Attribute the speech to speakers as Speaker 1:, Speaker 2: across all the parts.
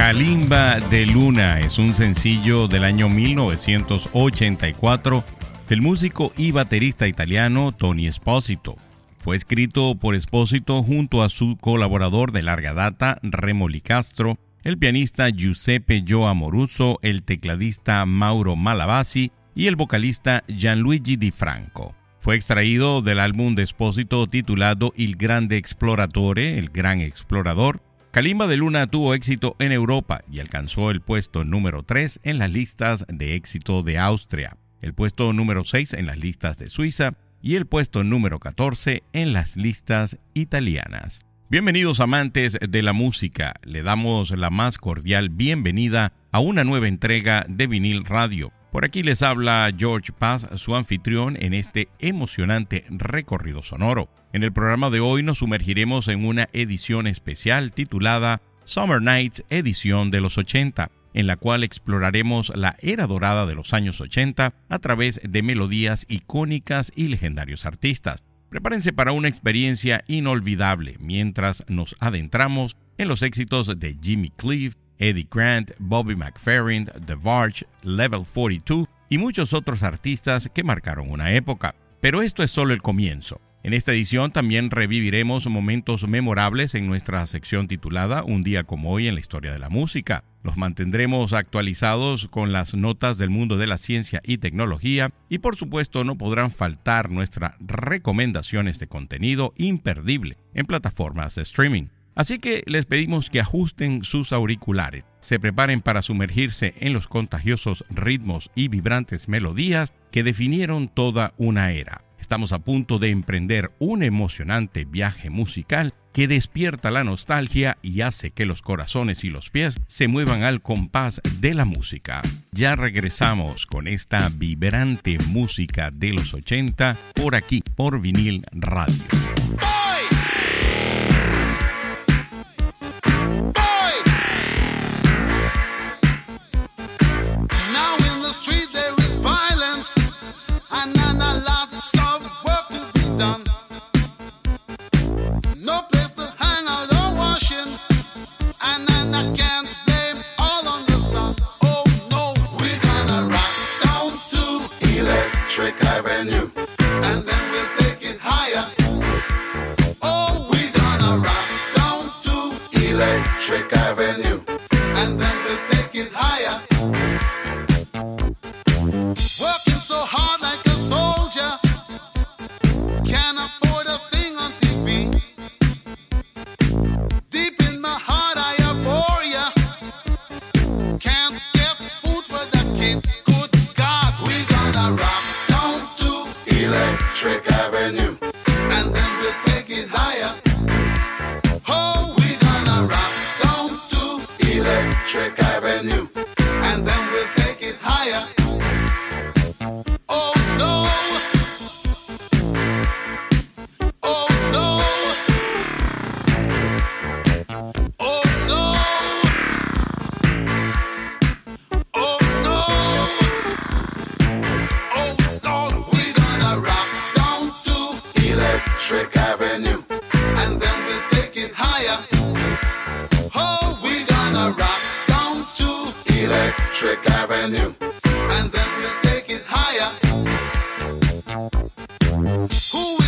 Speaker 1: Kalimba de Luna es un sencillo del año 1984 del músico y baterista italiano Tony Esposito. Fue escrito por Esposito junto a su colaborador de larga data, Remo Castro, el pianista Giuseppe Gio Amoruso, el tecladista Mauro Malavasi y el vocalista Gianluigi Di Franco. Fue extraído del álbum de Esposito titulado Il Grande Exploratore, el Gran Explorador, Kalimba de Luna tuvo éxito en Europa y alcanzó el puesto número 3 en las listas de éxito de Austria, el puesto número 6 en las listas de Suiza y el puesto número 14 en las listas italianas.
Speaker 2: Bienvenidos amantes de la música, le damos la más cordial bienvenida a una nueva entrega de vinil radio. Por aquí les habla George Paz, su anfitrión en este emocionante recorrido sonoro. En el programa de hoy nos sumergiremos en una edición especial titulada Summer Nights Edición de los 80, en la cual exploraremos la era dorada de los años 80 a través de melodías icónicas y legendarios artistas. Prepárense para una experiencia inolvidable mientras nos adentramos en los éxitos de Jimmy Cliff, Eddie Grant, Bobby McFerrin, The Varge, Level 42 y muchos otros artistas que marcaron una época. Pero esto es solo el comienzo. En esta edición también reviviremos momentos memorables en nuestra sección titulada Un día como hoy en la historia de la música. Los mantendremos actualizados con las notas del mundo de la ciencia y tecnología y por supuesto no podrán faltar nuestras recomendaciones de contenido imperdible en plataformas de streaming. Así que les pedimos que ajusten sus auriculares, se preparen para sumergirse en los contagiosos ritmos y vibrantes melodías que definieron toda una era. Estamos a punto de emprender un emocionante viaje musical que despierta la nostalgia y hace que los corazones y los pies se muevan al compás de la música. Ya regresamos con esta vibrante música de los 80 por aquí, por vinil radio.
Speaker 3: Who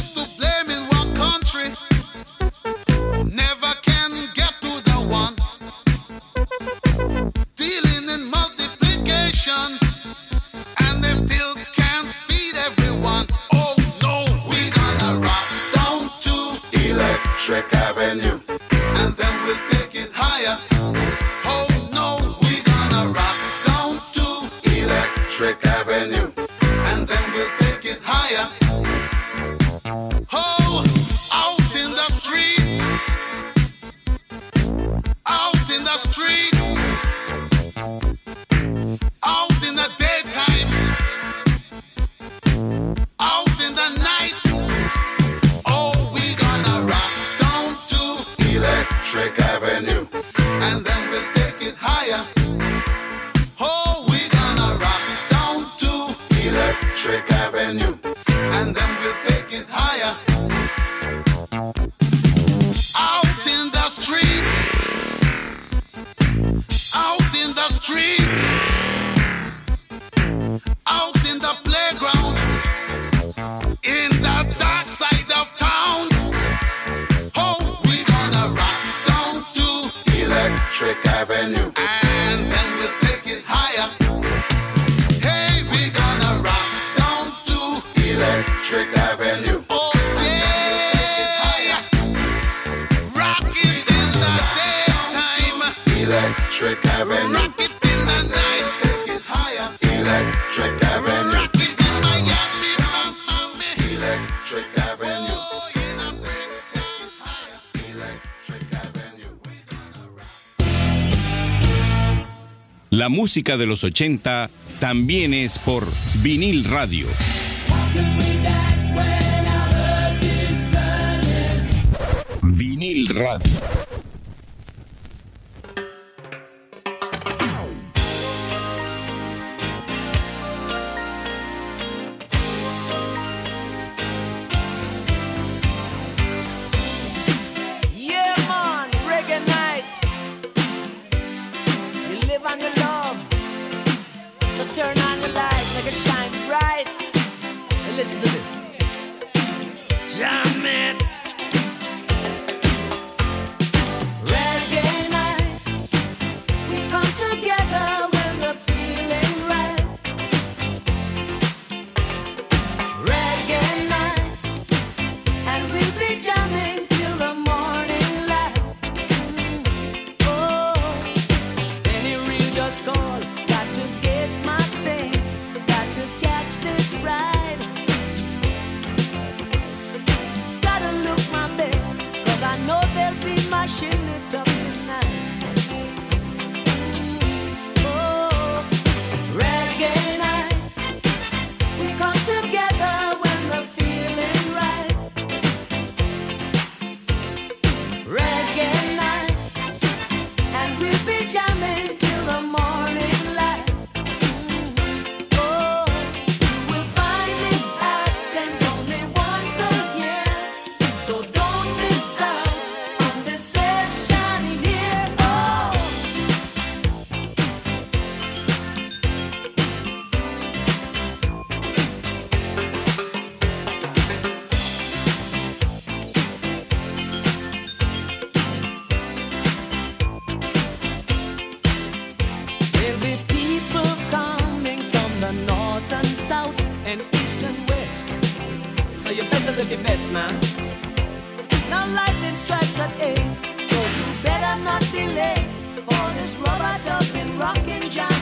Speaker 3: La música de los 80 también es por vinil radio. Vinil radio. so you better look your best, man. Now lightning strikes at eight, so you better not be late for this rubber ducking Rockin' jam.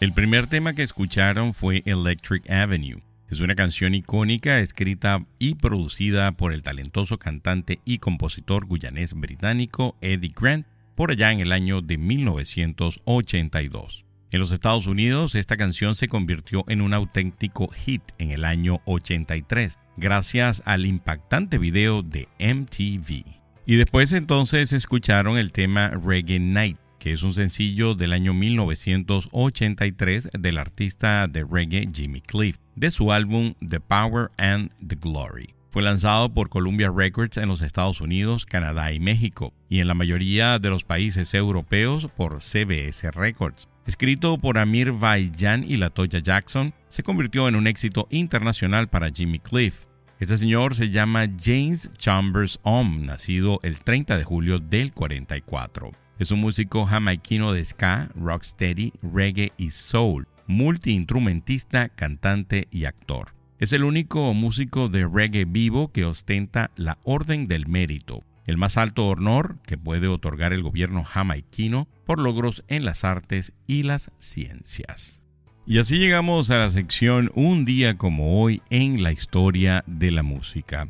Speaker 1: El primer tema que escucharon fue Electric Avenue. Es una canción icónica escrita y producida por el talentoso cantante y compositor guyanés británico Eddie Grant por allá en el año de 1982. En los Estados Unidos, esta canción se convirtió en un auténtico hit en el año 83, gracias al impactante video de MTV. Y después entonces escucharon el tema Reggae Night, es un sencillo del año 1983 del artista de reggae Jimmy Cliff, de su álbum The Power and the Glory. Fue lanzado por Columbia Records en los Estados Unidos, Canadá y México, y en la mayoría de los países europeos por CBS Records. Escrito por Amir Vaillant y Latoya Jackson, se convirtió en un éxito internacional para Jimmy Cliff. Este señor se llama James Chambers Om, nacido el 30 de julio del 44. Es un músico jamaiquino de ska, rocksteady, reggae y soul, multiinstrumentista, cantante y actor. Es el único músico de reggae vivo que ostenta la Orden del Mérito, el más alto honor que puede otorgar el gobierno jamaiquino por logros en las artes y las ciencias. Y así llegamos a la sección Un día como hoy en la historia de la música.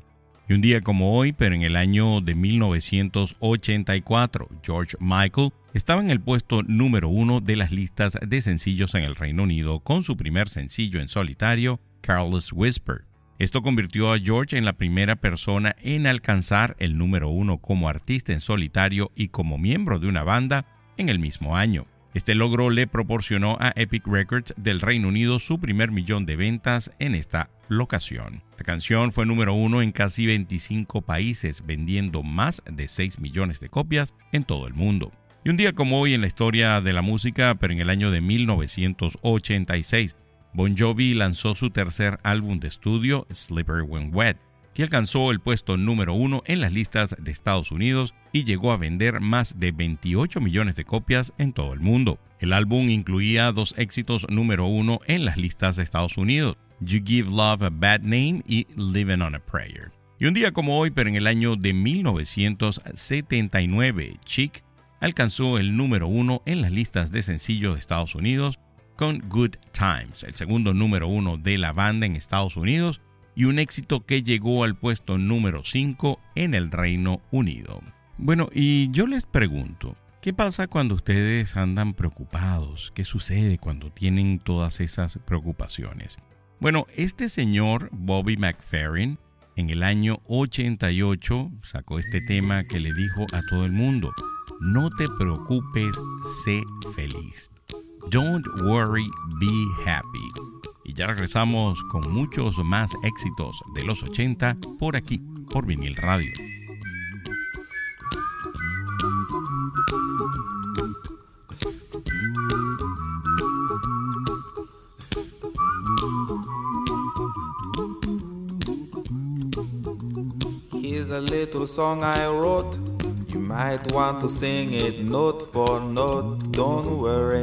Speaker 1: Y un día como hoy, pero en el año de 1984, George Michael estaba en el puesto número uno de las listas de sencillos en el Reino Unido con su primer sencillo en solitario, Careless Whisper. Esto convirtió a George en la primera persona en alcanzar el número uno como artista en solitario y como miembro de una banda en el mismo año. Este logro le proporcionó a Epic Records del Reino Unido su primer millón de ventas en esta locación. La canción fue número uno en casi 25 países, vendiendo más de 6 millones de copias en todo el mundo. Y un día como hoy en la historia de la música, pero en el año de 1986, Bon Jovi lanzó su tercer álbum de estudio, Slipper When Wet, que alcanzó el puesto número uno en las listas de Estados Unidos y llegó a vender más de 28 millones de copias en todo el mundo. El álbum incluía dos éxitos número uno en las listas de Estados Unidos, You Give Love a Bad Name y Living on a Prayer. Y un día como hoy, pero en el año de 1979, Chic alcanzó el número uno en las listas de sencillos de Estados Unidos con Good Times, el segundo número uno de la banda en Estados Unidos y un éxito que llegó al puesto número 5 en el Reino Unido. Bueno, y yo les pregunto, ¿qué pasa cuando ustedes andan preocupados? ¿Qué sucede cuando tienen todas esas preocupaciones? Bueno, este señor, Bobby McFerrin, en el año 88 sacó este tema que le dijo a todo el mundo, no te preocupes, sé feliz. Don't worry, be happy. Y ya regresamos con muchos más éxitos de los 80 por aquí, por vinil radio.
Speaker 4: a little song I wrote. You might want to sing it note for note. Don't worry.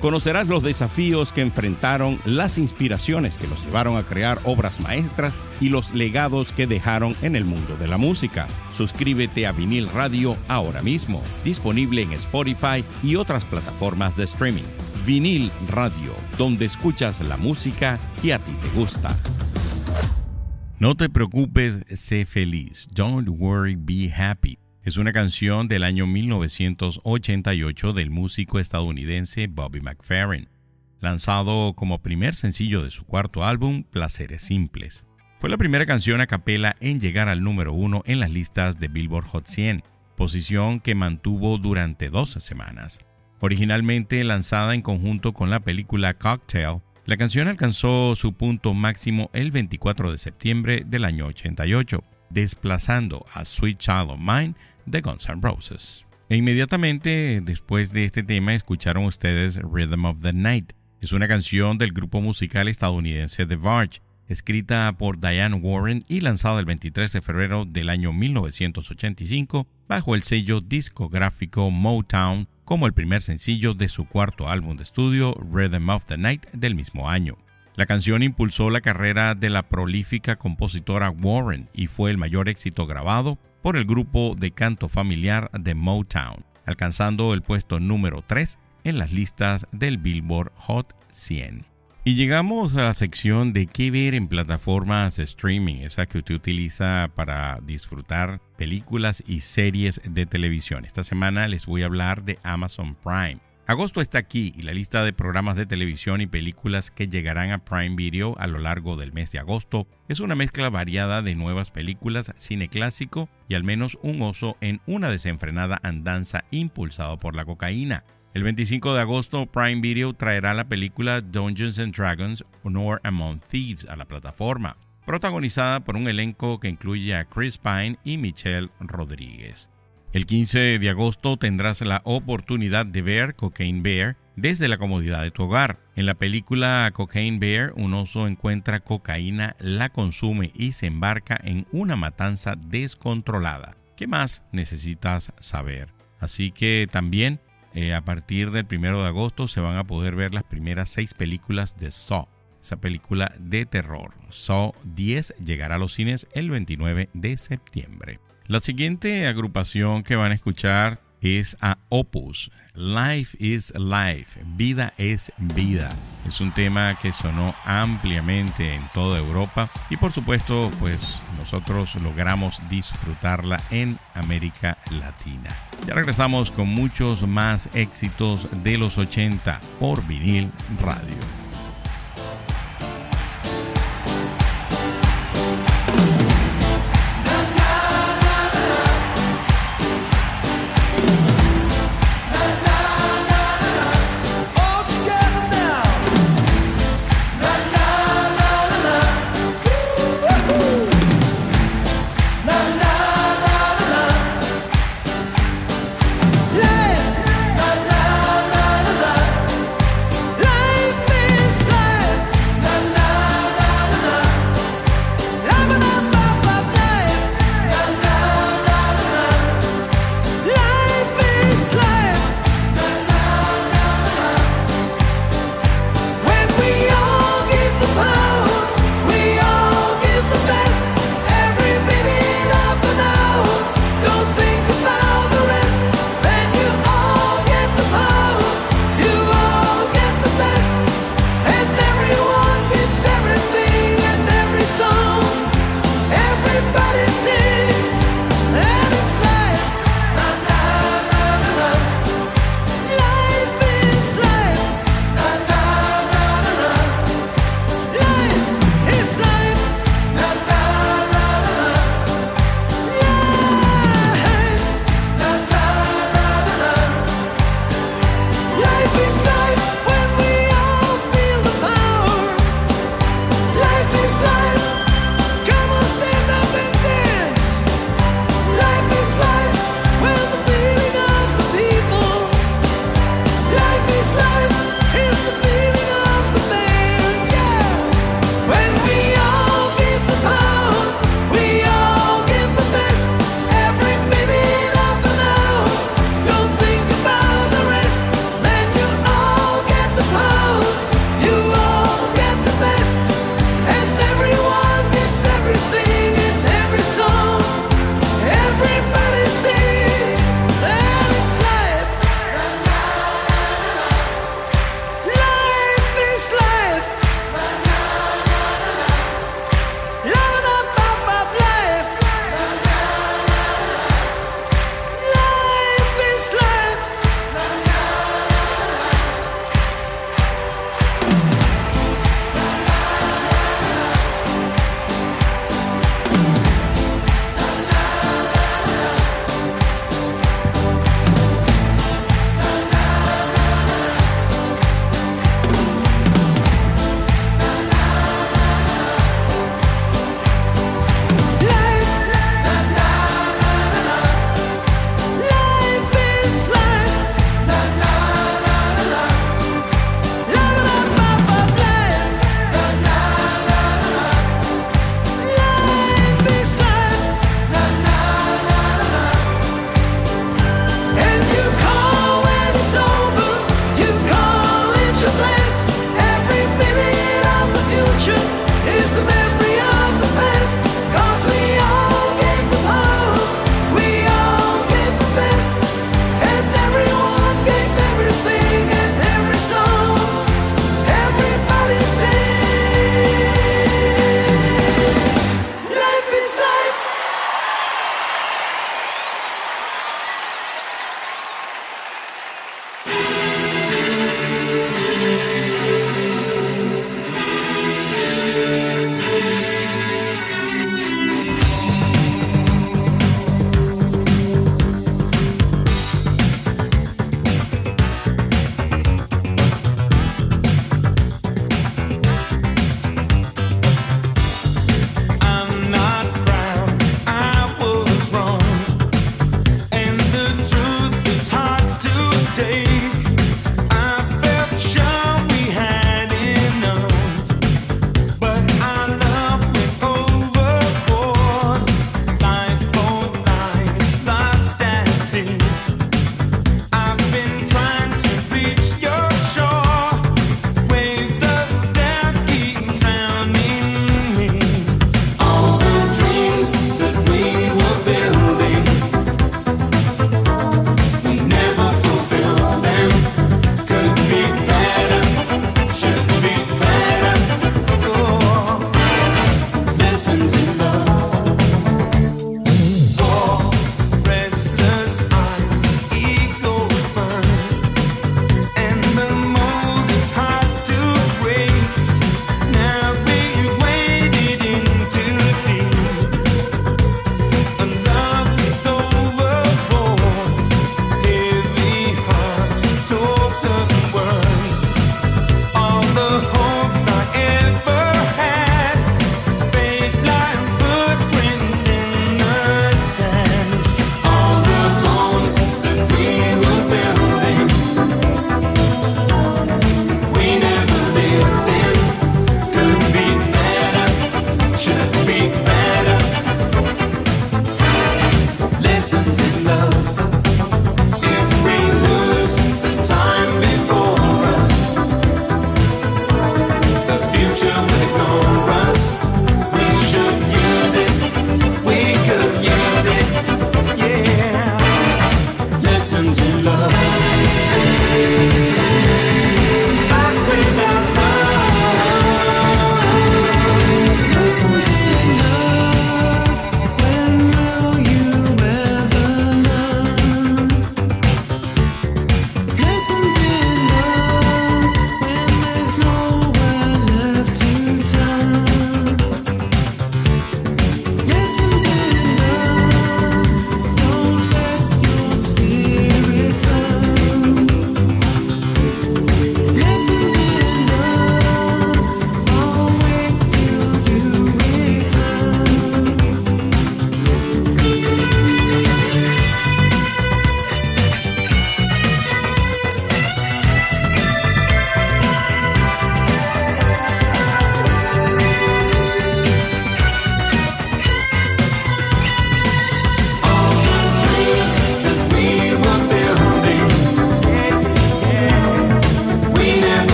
Speaker 1: Conocerás los desafíos que enfrentaron, las inspiraciones que los llevaron a crear obras maestras y los legados que dejaron en el mundo de la música. Suscríbete a Vinil Radio ahora mismo, disponible en Spotify y otras plataformas de streaming. Vinil Radio, donde escuchas la música que a ti te gusta. No te preocupes, sé feliz. Don't worry, be happy. Es una canción del año 1988 del músico estadounidense Bobby McFerrin, lanzado como primer sencillo de su cuarto álbum, Placeres Simples. Fue la primera canción a capela en llegar al número uno en las listas de Billboard Hot 100, posición que mantuvo durante 12 semanas. Originalmente lanzada en conjunto con la película Cocktail, la canción alcanzó su punto máximo el 24 de septiembre del año 88, desplazando a Sweet Child of Mine de Guns N' Roses. E inmediatamente después de este tema escucharon ustedes Rhythm of the Night. Es una canción del grupo musical estadounidense The Verge, escrita por Diane Warren y lanzada el 23 de febrero del año 1985 bajo el sello discográfico Motown como el primer sencillo de su cuarto álbum de estudio, Rhythm of the Night, del mismo año. La canción impulsó la carrera de la prolífica compositora Warren y fue el mayor éxito grabado por el grupo de canto familiar de Motown, alcanzando el puesto número 3 en las listas del Billboard Hot 100. Y llegamos a la sección de qué ver en plataformas de streaming, esa que usted utiliza para disfrutar películas y series de televisión. Esta semana les voy a hablar de Amazon Prime. Agosto está aquí y la lista de programas de televisión y películas que llegarán a Prime Video a lo largo del mes de agosto es una mezcla variada de nuevas películas, cine clásico y al menos un oso en una desenfrenada andanza impulsado por la cocaína. El 25 de agosto, Prime Video traerá la película Dungeons and Dragons Honor Among Thieves a la plataforma, protagonizada por un elenco que incluye a Chris Pine y Michelle Rodríguez. El 15 de agosto tendrás la oportunidad de ver Cocaine Bear desde la comodidad de tu hogar. En la película Cocaine Bear, un oso encuentra cocaína, la consume y se embarca en una matanza descontrolada. ¿Qué más necesitas saber? Así que también eh, a partir del 1 de agosto se van a poder ver las primeras seis películas de Saw, esa película de terror. Saw 10 llegará a los cines el 29 de septiembre. La siguiente agrupación que van a escuchar es a Opus. Life is Life, vida es vida. Es un tema que sonó ampliamente en toda Europa y por supuesto pues nosotros logramos disfrutarla en América Latina. Ya regresamos con muchos más éxitos de los 80 por vinil radio.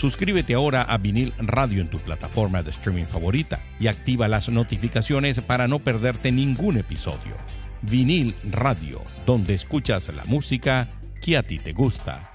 Speaker 1: Suscríbete ahora a Vinil Radio en tu plataforma de streaming favorita y activa las notificaciones para no perderte ningún episodio. Vinil Radio, donde escuchas la música que a ti te gusta.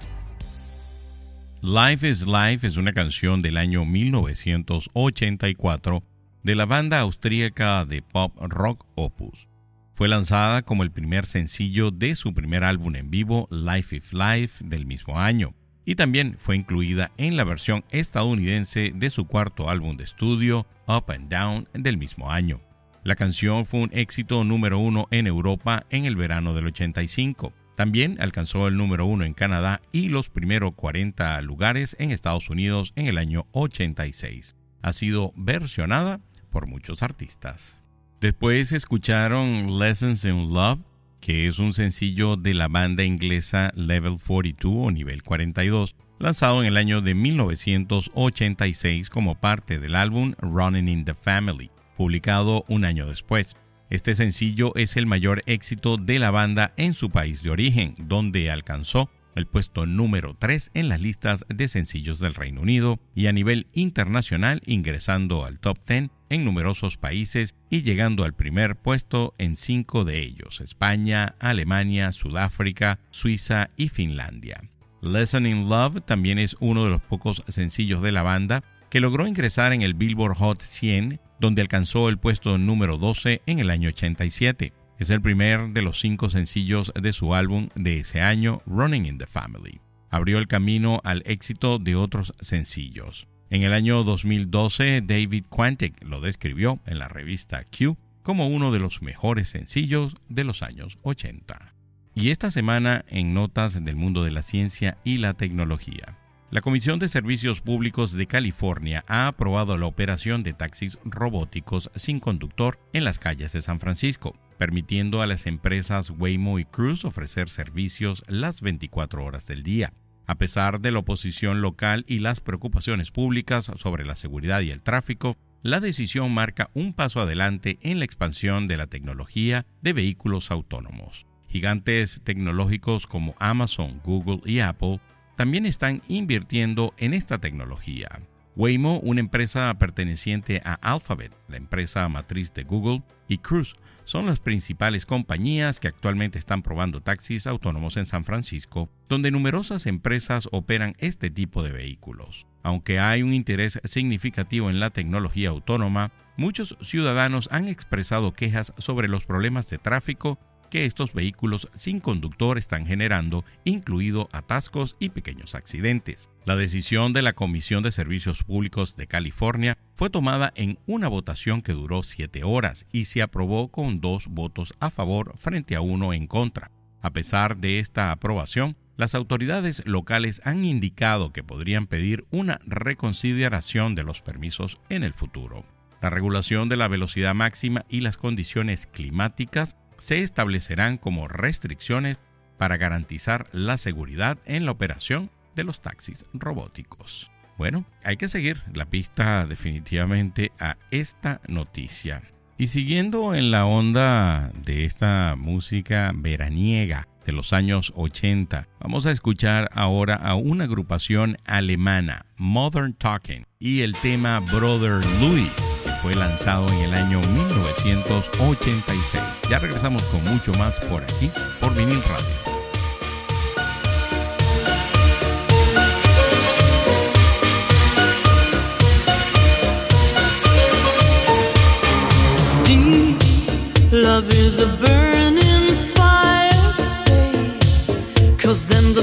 Speaker 1: Life is Life es una canción del año 1984 de la banda austríaca de pop rock Opus. Fue lanzada como el primer sencillo de su primer álbum en vivo, Life is Life, del mismo año y también fue incluida en la versión estadounidense de su cuarto álbum de estudio, Up and Down, del mismo año. La canción fue un éxito número uno en Europa en el verano del 85. También alcanzó el número uno en Canadá y los primeros 40 lugares en Estados Unidos en el año 86. Ha sido versionada por muchos artistas. Después escucharon Lessons in Love que es un sencillo de la banda inglesa Level 42 o Nivel 42, lanzado en el año de 1986 como parte del álbum Running in the Family, publicado un año después. Este sencillo es el mayor éxito de la banda en su país de origen, donde alcanzó el puesto número 3 en las listas de sencillos del Reino Unido y a nivel internacional ingresando al top 10 en numerosos países y llegando al primer puesto en cinco de ellos, España, Alemania, Sudáfrica, Suiza y Finlandia. Lesson in Love también es uno de los pocos sencillos de la banda que logró ingresar en el Billboard Hot 100, donde alcanzó el puesto número 12 en el año 87. Es el primer de los cinco sencillos de su álbum de ese año, Running in the Family. Abrió el camino al éxito de otros sencillos. En el año 2012, David Quantick lo describió en la revista Q como uno de los mejores sencillos de los años 80. Y esta semana en Notas del Mundo de la Ciencia y la Tecnología. La Comisión de Servicios Públicos de California ha aprobado la operación de taxis robóticos sin conductor en las calles de San Francisco, permitiendo a las empresas Waymo y Cruise ofrecer servicios las 24 horas del día. A pesar de la oposición local y las preocupaciones públicas sobre la seguridad y el tráfico, la decisión marca un paso adelante en la expansión de la tecnología de vehículos autónomos. Gigantes tecnológicos como Amazon, Google y Apple también están invirtiendo en esta tecnología. Waymo, una empresa perteneciente a Alphabet, la empresa matriz de Google, y Cruise son las principales compañías que actualmente están probando taxis autónomos en San Francisco, donde numerosas empresas operan este tipo de vehículos. Aunque hay un interés significativo en la tecnología autónoma, muchos ciudadanos han expresado quejas sobre los problemas de tráfico que estos vehículos sin conductor están generando, incluido atascos y pequeños accidentes. La decisión de la Comisión de Servicios Públicos de California fue tomada en una votación que duró siete horas y se aprobó con dos votos a favor frente a uno en contra. A pesar de esta aprobación, las autoridades locales han indicado que podrían pedir una reconsideración de los permisos en el futuro. La regulación de la velocidad máxima y las condiciones climáticas se establecerán como restricciones para garantizar la seguridad en la operación de los taxis robóticos. Bueno, hay que seguir la pista definitivamente a esta noticia. Y siguiendo en la onda de esta música veraniega de los años 80, vamos a escuchar ahora a una agrupación alemana, Modern Talking, y el tema Brother Louis fue lanzado en el año 1986. Ya regresamos con mucho más por aquí, por Vinil Radio. love is a burning fire, cause then the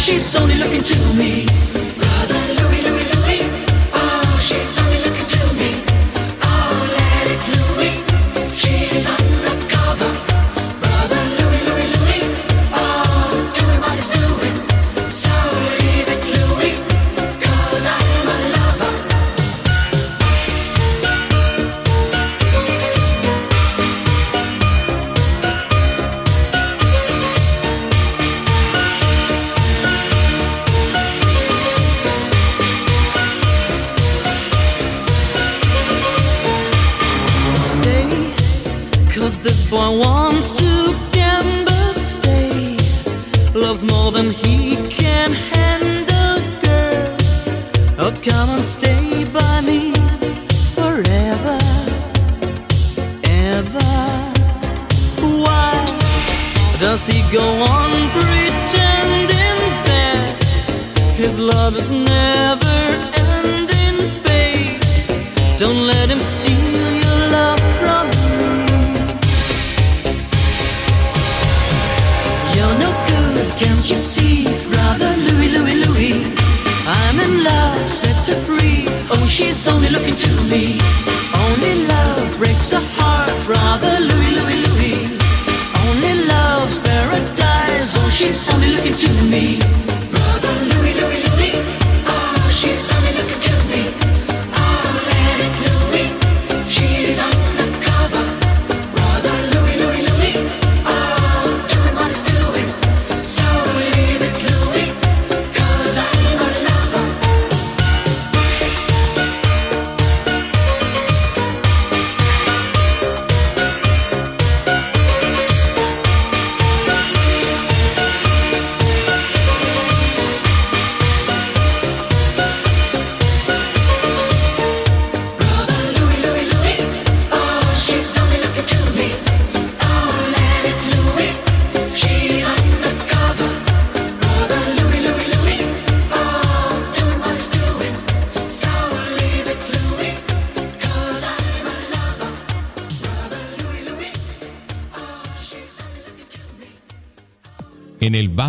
Speaker 3: she's only looking to me.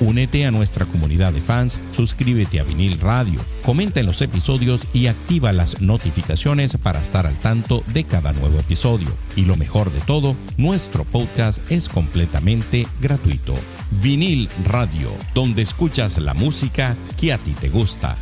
Speaker 1: Únete a nuestra comunidad de fans, suscríbete a Vinil Radio, comenta en los episodios y activa las notificaciones para estar al tanto de cada nuevo episodio. Y lo mejor de todo, nuestro podcast es completamente gratuito. Vinil Radio, donde escuchas la música que a ti te gusta.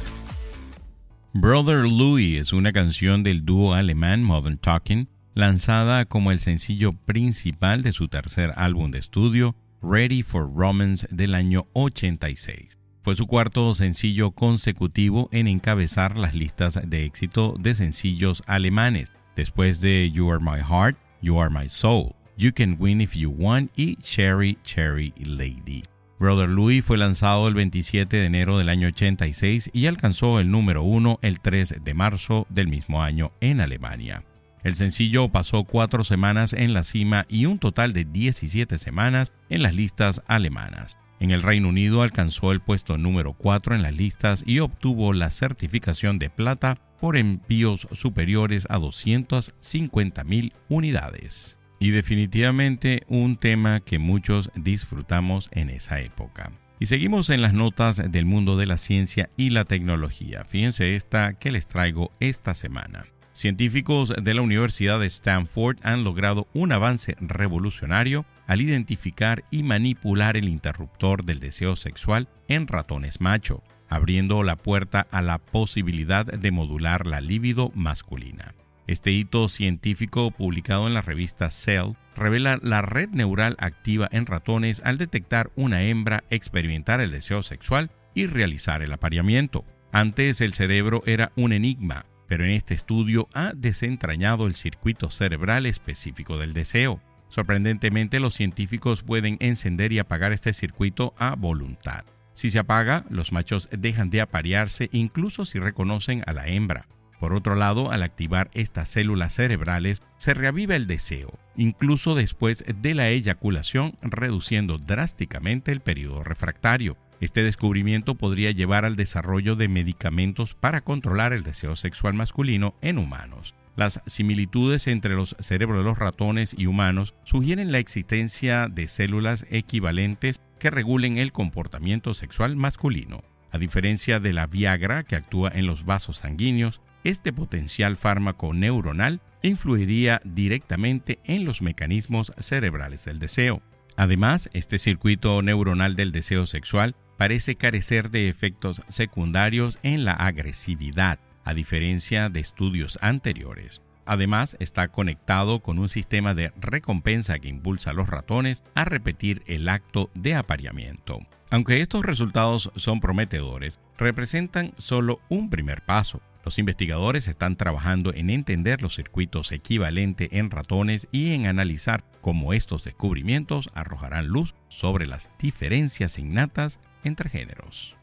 Speaker 1: Brother Louis es una canción del dúo alemán Modern Talking, lanzada como el sencillo principal de su tercer álbum de estudio, Ready for Romance del año 86. Fue su cuarto sencillo consecutivo en encabezar las listas de éxito de sencillos alemanes, después de You Are My Heart, You Are My Soul, You Can Win If You Want y Cherry Cherry Lady. Brother Louis fue lanzado el 27 de enero del año 86 y alcanzó el número uno el 3 de marzo del mismo año en Alemania. El sencillo pasó cuatro semanas en la cima y un total de 17 semanas en las listas alemanas. En el Reino Unido alcanzó el puesto número 4 en las listas y obtuvo la certificación de plata por envíos superiores a 250.000 unidades. Y definitivamente un tema que muchos disfrutamos en esa época. Y seguimos en las notas del mundo de la ciencia y la tecnología. Fíjense esta que les traigo esta semana. Científicos de la Universidad de Stanford han logrado un avance revolucionario al identificar y manipular el interruptor del deseo sexual en ratones macho, abriendo la puerta a la posibilidad de modular la libido masculina. Este hito científico publicado en la revista Cell revela la red neural activa en ratones al detectar una hembra experimentar el deseo sexual y realizar el apareamiento. Antes el cerebro era un enigma, pero en este estudio ha desentrañado el circuito cerebral específico del deseo. Sorprendentemente, los científicos pueden encender y apagar este circuito a voluntad. Si se apaga, los machos dejan de aparearse incluso si reconocen a la hembra. Por otro lado, al activar estas células cerebrales, se reaviva el deseo, incluso después de la eyaculación, reduciendo drásticamente el periodo refractario. Este descubrimiento podría llevar al desarrollo de medicamentos para controlar el deseo sexual masculino en humanos. Las similitudes entre los cerebros de los ratones y humanos sugieren la existencia de células equivalentes que regulen el comportamiento sexual masculino. A diferencia de la Viagra que actúa en los vasos sanguíneos, este potencial fármaco neuronal influiría directamente en los mecanismos cerebrales del deseo. Además, este circuito neuronal del deseo sexual parece carecer de efectos secundarios en la agresividad, a diferencia de estudios anteriores. Además, está conectado con un sistema de recompensa que impulsa a los ratones a repetir el acto de apareamiento. Aunque estos resultados son prometedores, representan solo un primer paso. Los investigadores están trabajando en entender los circuitos equivalentes en ratones y en analizar cómo estos descubrimientos arrojarán luz sobre las diferencias innatas entre géneros.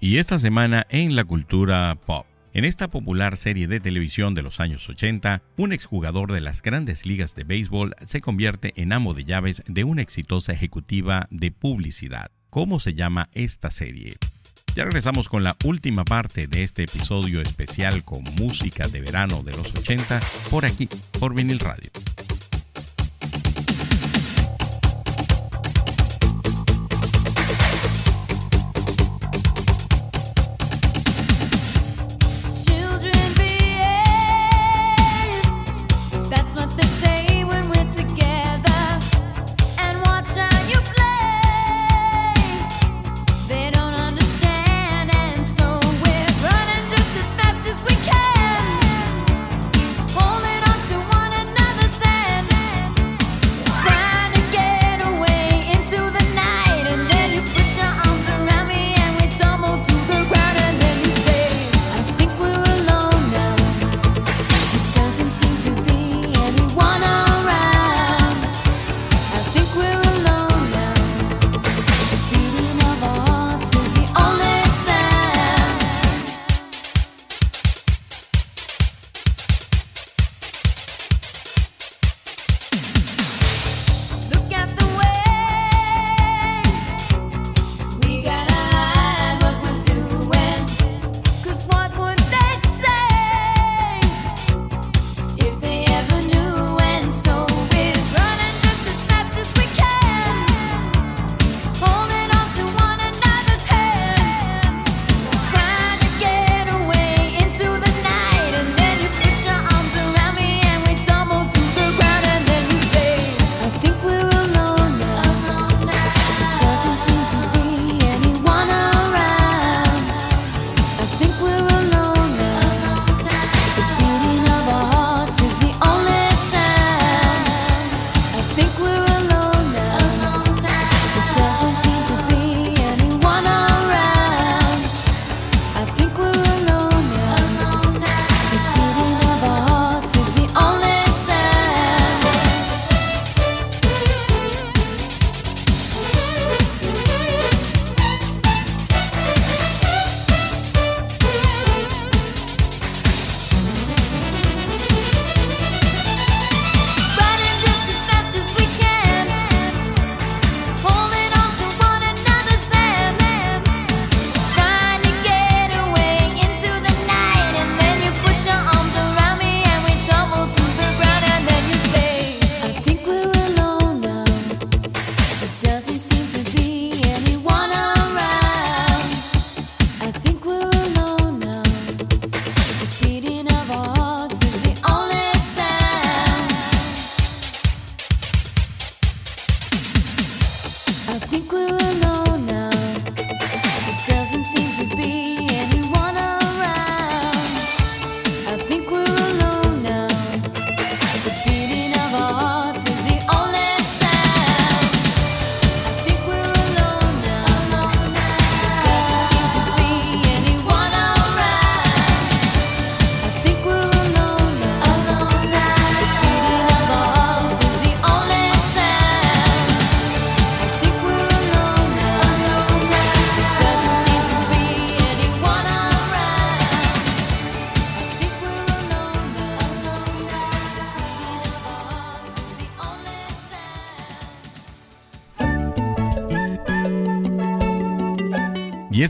Speaker 1: Y esta semana en la cultura pop. En esta popular serie de televisión de los años 80, un exjugador de las grandes ligas de béisbol se convierte en amo de llaves de una exitosa ejecutiva de publicidad. ¿Cómo se llama esta serie? Ya regresamos con la última parte de este episodio especial con música de verano de los 80 por aquí, por Vinil Radio.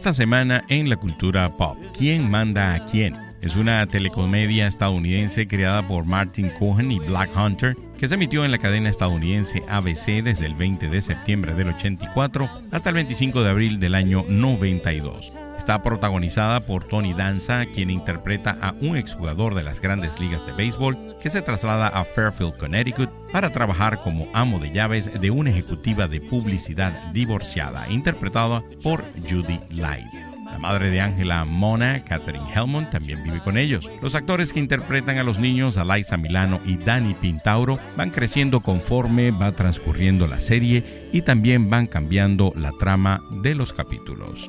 Speaker 1: Esta semana en la cultura pop, ¿quién manda a quién? Es una telecomedia estadounidense creada por Martin Cohen y Black Hunter que se emitió en la cadena estadounidense ABC desde el 20 de septiembre del 84 hasta el 25 de abril del año 92. Está protagonizada por Tony Danza, quien interpreta a un exjugador de las grandes ligas de béisbol que se traslada a Fairfield, Connecticut, para trabajar como amo de llaves de una ejecutiva de publicidad divorciada, interpretada por Judy Light. La madre de Angela Mona, Catherine Helmond, también vive con ellos. Los actores que interpretan a los niños, Eliza Milano y Danny Pintauro, van creciendo conforme va transcurriendo la serie y también van cambiando la trama de los capítulos.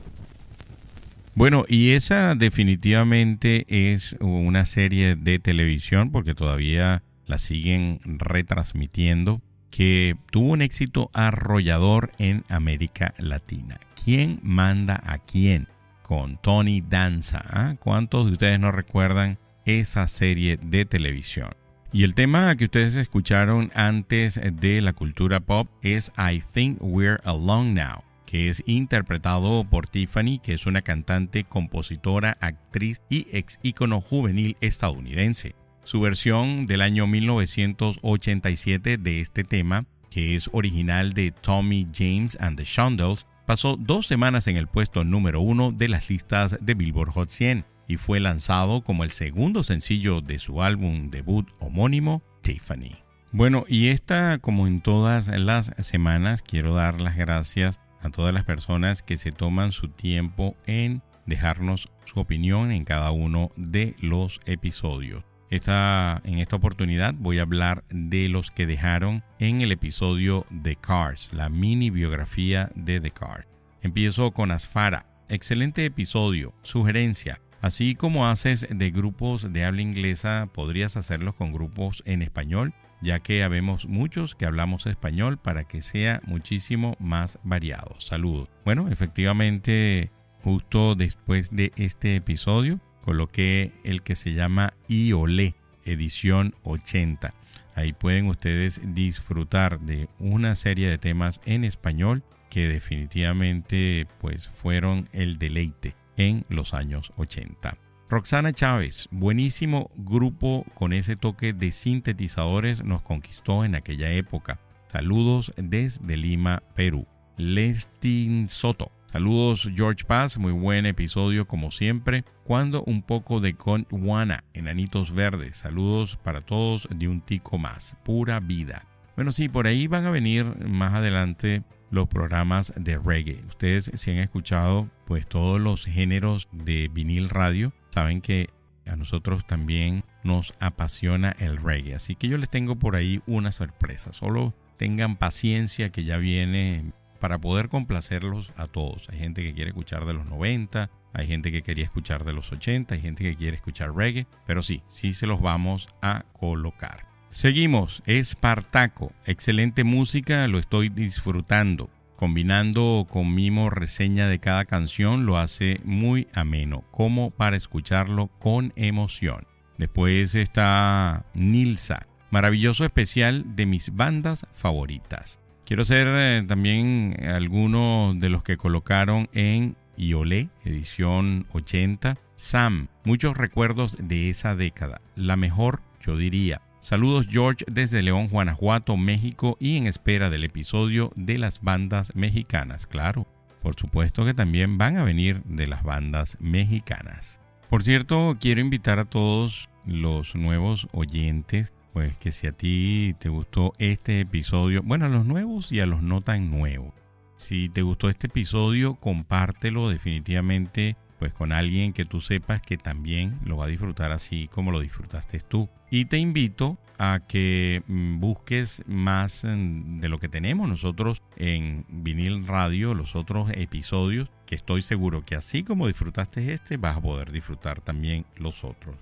Speaker 1: Bueno, y esa definitivamente es una serie de televisión porque todavía la siguen retransmitiendo que tuvo un éxito arrollador en América Latina. ¿Quién manda a quién? Con Tony Danza. ¿ah? ¿Cuántos de ustedes no recuerdan esa serie de televisión? Y el tema que ustedes escucharon antes de la cultura pop es I Think We're Alone Now, que es interpretado por Tiffany, que es una cantante, compositora, actriz y ex ícono juvenil estadounidense. Su versión del año 1987 de este tema, que es original de Tommy James and the Shondells, pasó dos semanas en el puesto número uno de las listas de Billboard Hot 100 y fue lanzado como el segundo sencillo de su álbum debut homónimo, Tiffany. Bueno, y esta, como en todas las semanas, quiero dar las gracias a todas las personas que se toman su tiempo en dejarnos su opinión en cada uno de los episodios. Esta, en esta oportunidad voy a hablar de los que dejaron en el episodio The Cars, la mini biografía de The Cars. Empiezo con Asfara. Excelente episodio. Sugerencia. Así como haces de grupos de habla inglesa, podrías hacerlos con grupos en español, ya que habemos muchos que hablamos español para que sea muchísimo más variado. Saludos. Bueno, efectivamente, justo después de este episodio, coloqué el que se llama IOLE, edición 80. Ahí pueden ustedes disfrutar de una serie de temas en español que definitivamente pues fueron el deleite en los años 80. Roxana Chávez, buenísimo grupo con ese toque de sintetizadores nos conquistó en aquella época. Saludos desde Lima, Perú. Lestin Soto, Saludos George Paz, muy buen episodio como siempre. Cuando un poco de Gondwana, Enanitos Verdes. Saludos para todos de un tico más. Pura vida. Bueno, sí, por ahí van a venir más adelante los programas de reggae. Ustedes si han escuchado pues todos los géneros de vinil radio, saben que a nosotros también nos apasiona el reggae. Así que yo les tengo por ahí una sorpresa. Solo tengan paciencia que ya viene para poder complacerlos a todos. Hay gente que quiere escuchar de los 90, hay gente que quería escuchar de los 80, hay gente que quiere escuchar reggae, pero sí, sí se los vamos a colocar. Seguimos, Espartaco, excelente música, lo estoy disfrutando. Combinando con mimo reseña de cada canción lo hace muy ameno, como para escucharlo con emoción. Después está Nilsa, maravilloso especial de mis bandas favoritas. Quiero ser eh, también alguno de los que colocaron en Iolé, edición 80. Sam, muchos recuerdos de esa década. La mejor, yo diría. Saludos George desde León, Guanajuato, México y en espera del episodio de las bandas mexicanas. Claro, por supuesto que también van a venir de las bandas mexicanas. Por cierto, quiero invitar a todos los nuevos oyentes pues que si a ti te gustó este episodio, bueno, a los nuevos y a los no tan nuevos. Si te gustó este episodio, compártelo definitivamente pues con alguien que tú sepas que también lo va a disfrutar así como lo disfrutaste tú. Y te invito a que mm, busques más mm, de lo que tenemos nosotros en vinil radio, los otros episodios, que estoy seguro que así como disfrutaste este, vas a poder disfrutar también los otros.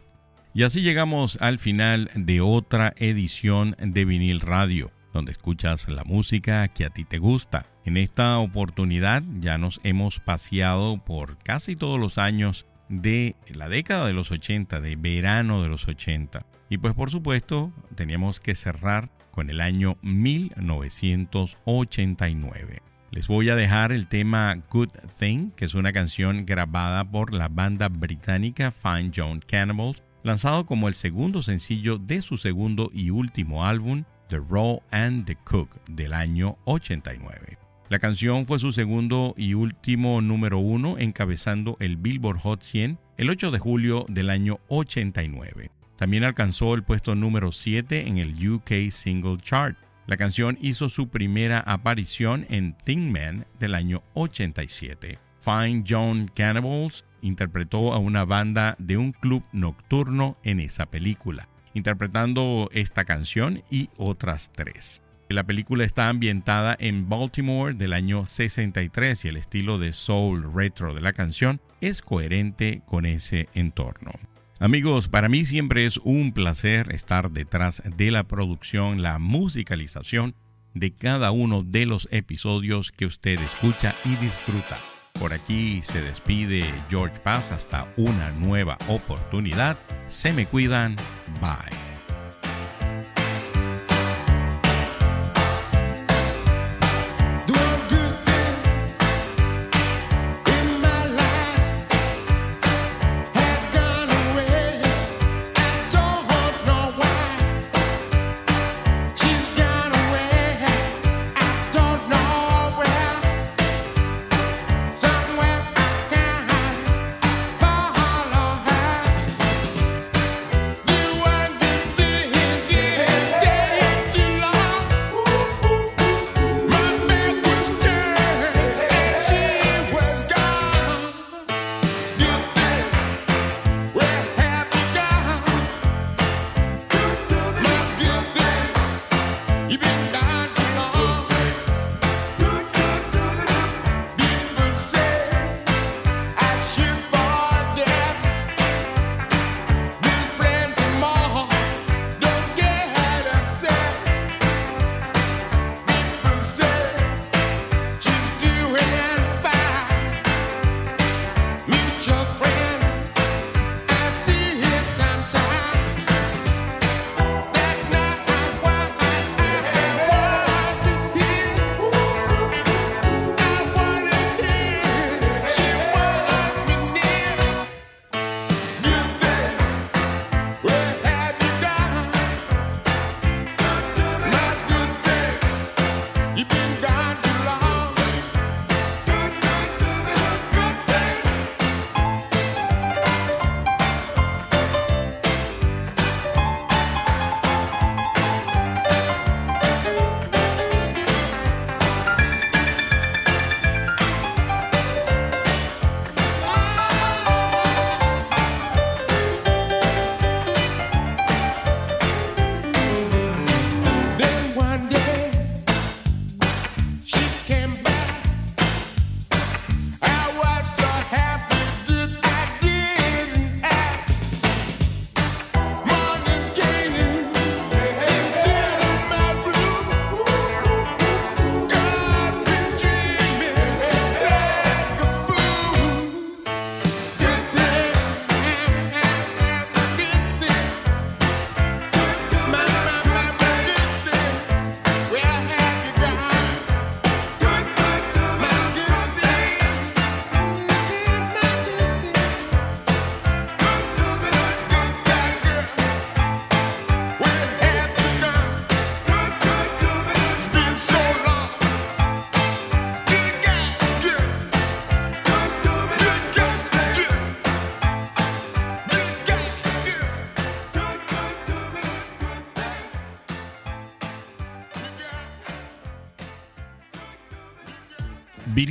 Speaker 1: Y así llegamos al final de otra edición de vinil radio donde escuchas la música que a ti te gusta. En esta oportunidad ya nos hemos paseado por casi todos los años de la década de los 80, de verano de los 80. Y pues por supuesto teníamos que cerrar con el año 1989. Les voy a dejar el tema Good Thing, que es una canción grabada por la banda británica Fine John Cannibals, lanzado como el segundo sencillo de su segundo y último álbum, The Raw and the Cook, del año 89. La canción fue su segundo y último número uno, encabezando el Billboard Hot 100 el 8 de julio del año 89. También alcanzó el puesto número 7 en el UK Single Chart. La canción hizo su primera aparición en Thing Man del año 87. Fine John Cannibals interpretó a una banda de un club nocturno en esa película, interpretando esta canción y otras tres. La película está ambientada en Baltimore del año 63 y el estilo de soul retro de la canción es coherente con ese entorno. Amigos, para mí siempre es un placer estar detrás de la producción, la musicalización de cada uno de los episodios que usted escucha y disfruta. Por aquí se despide George Paz hasta una nueva oportunidad. Se me cuidan. Bye.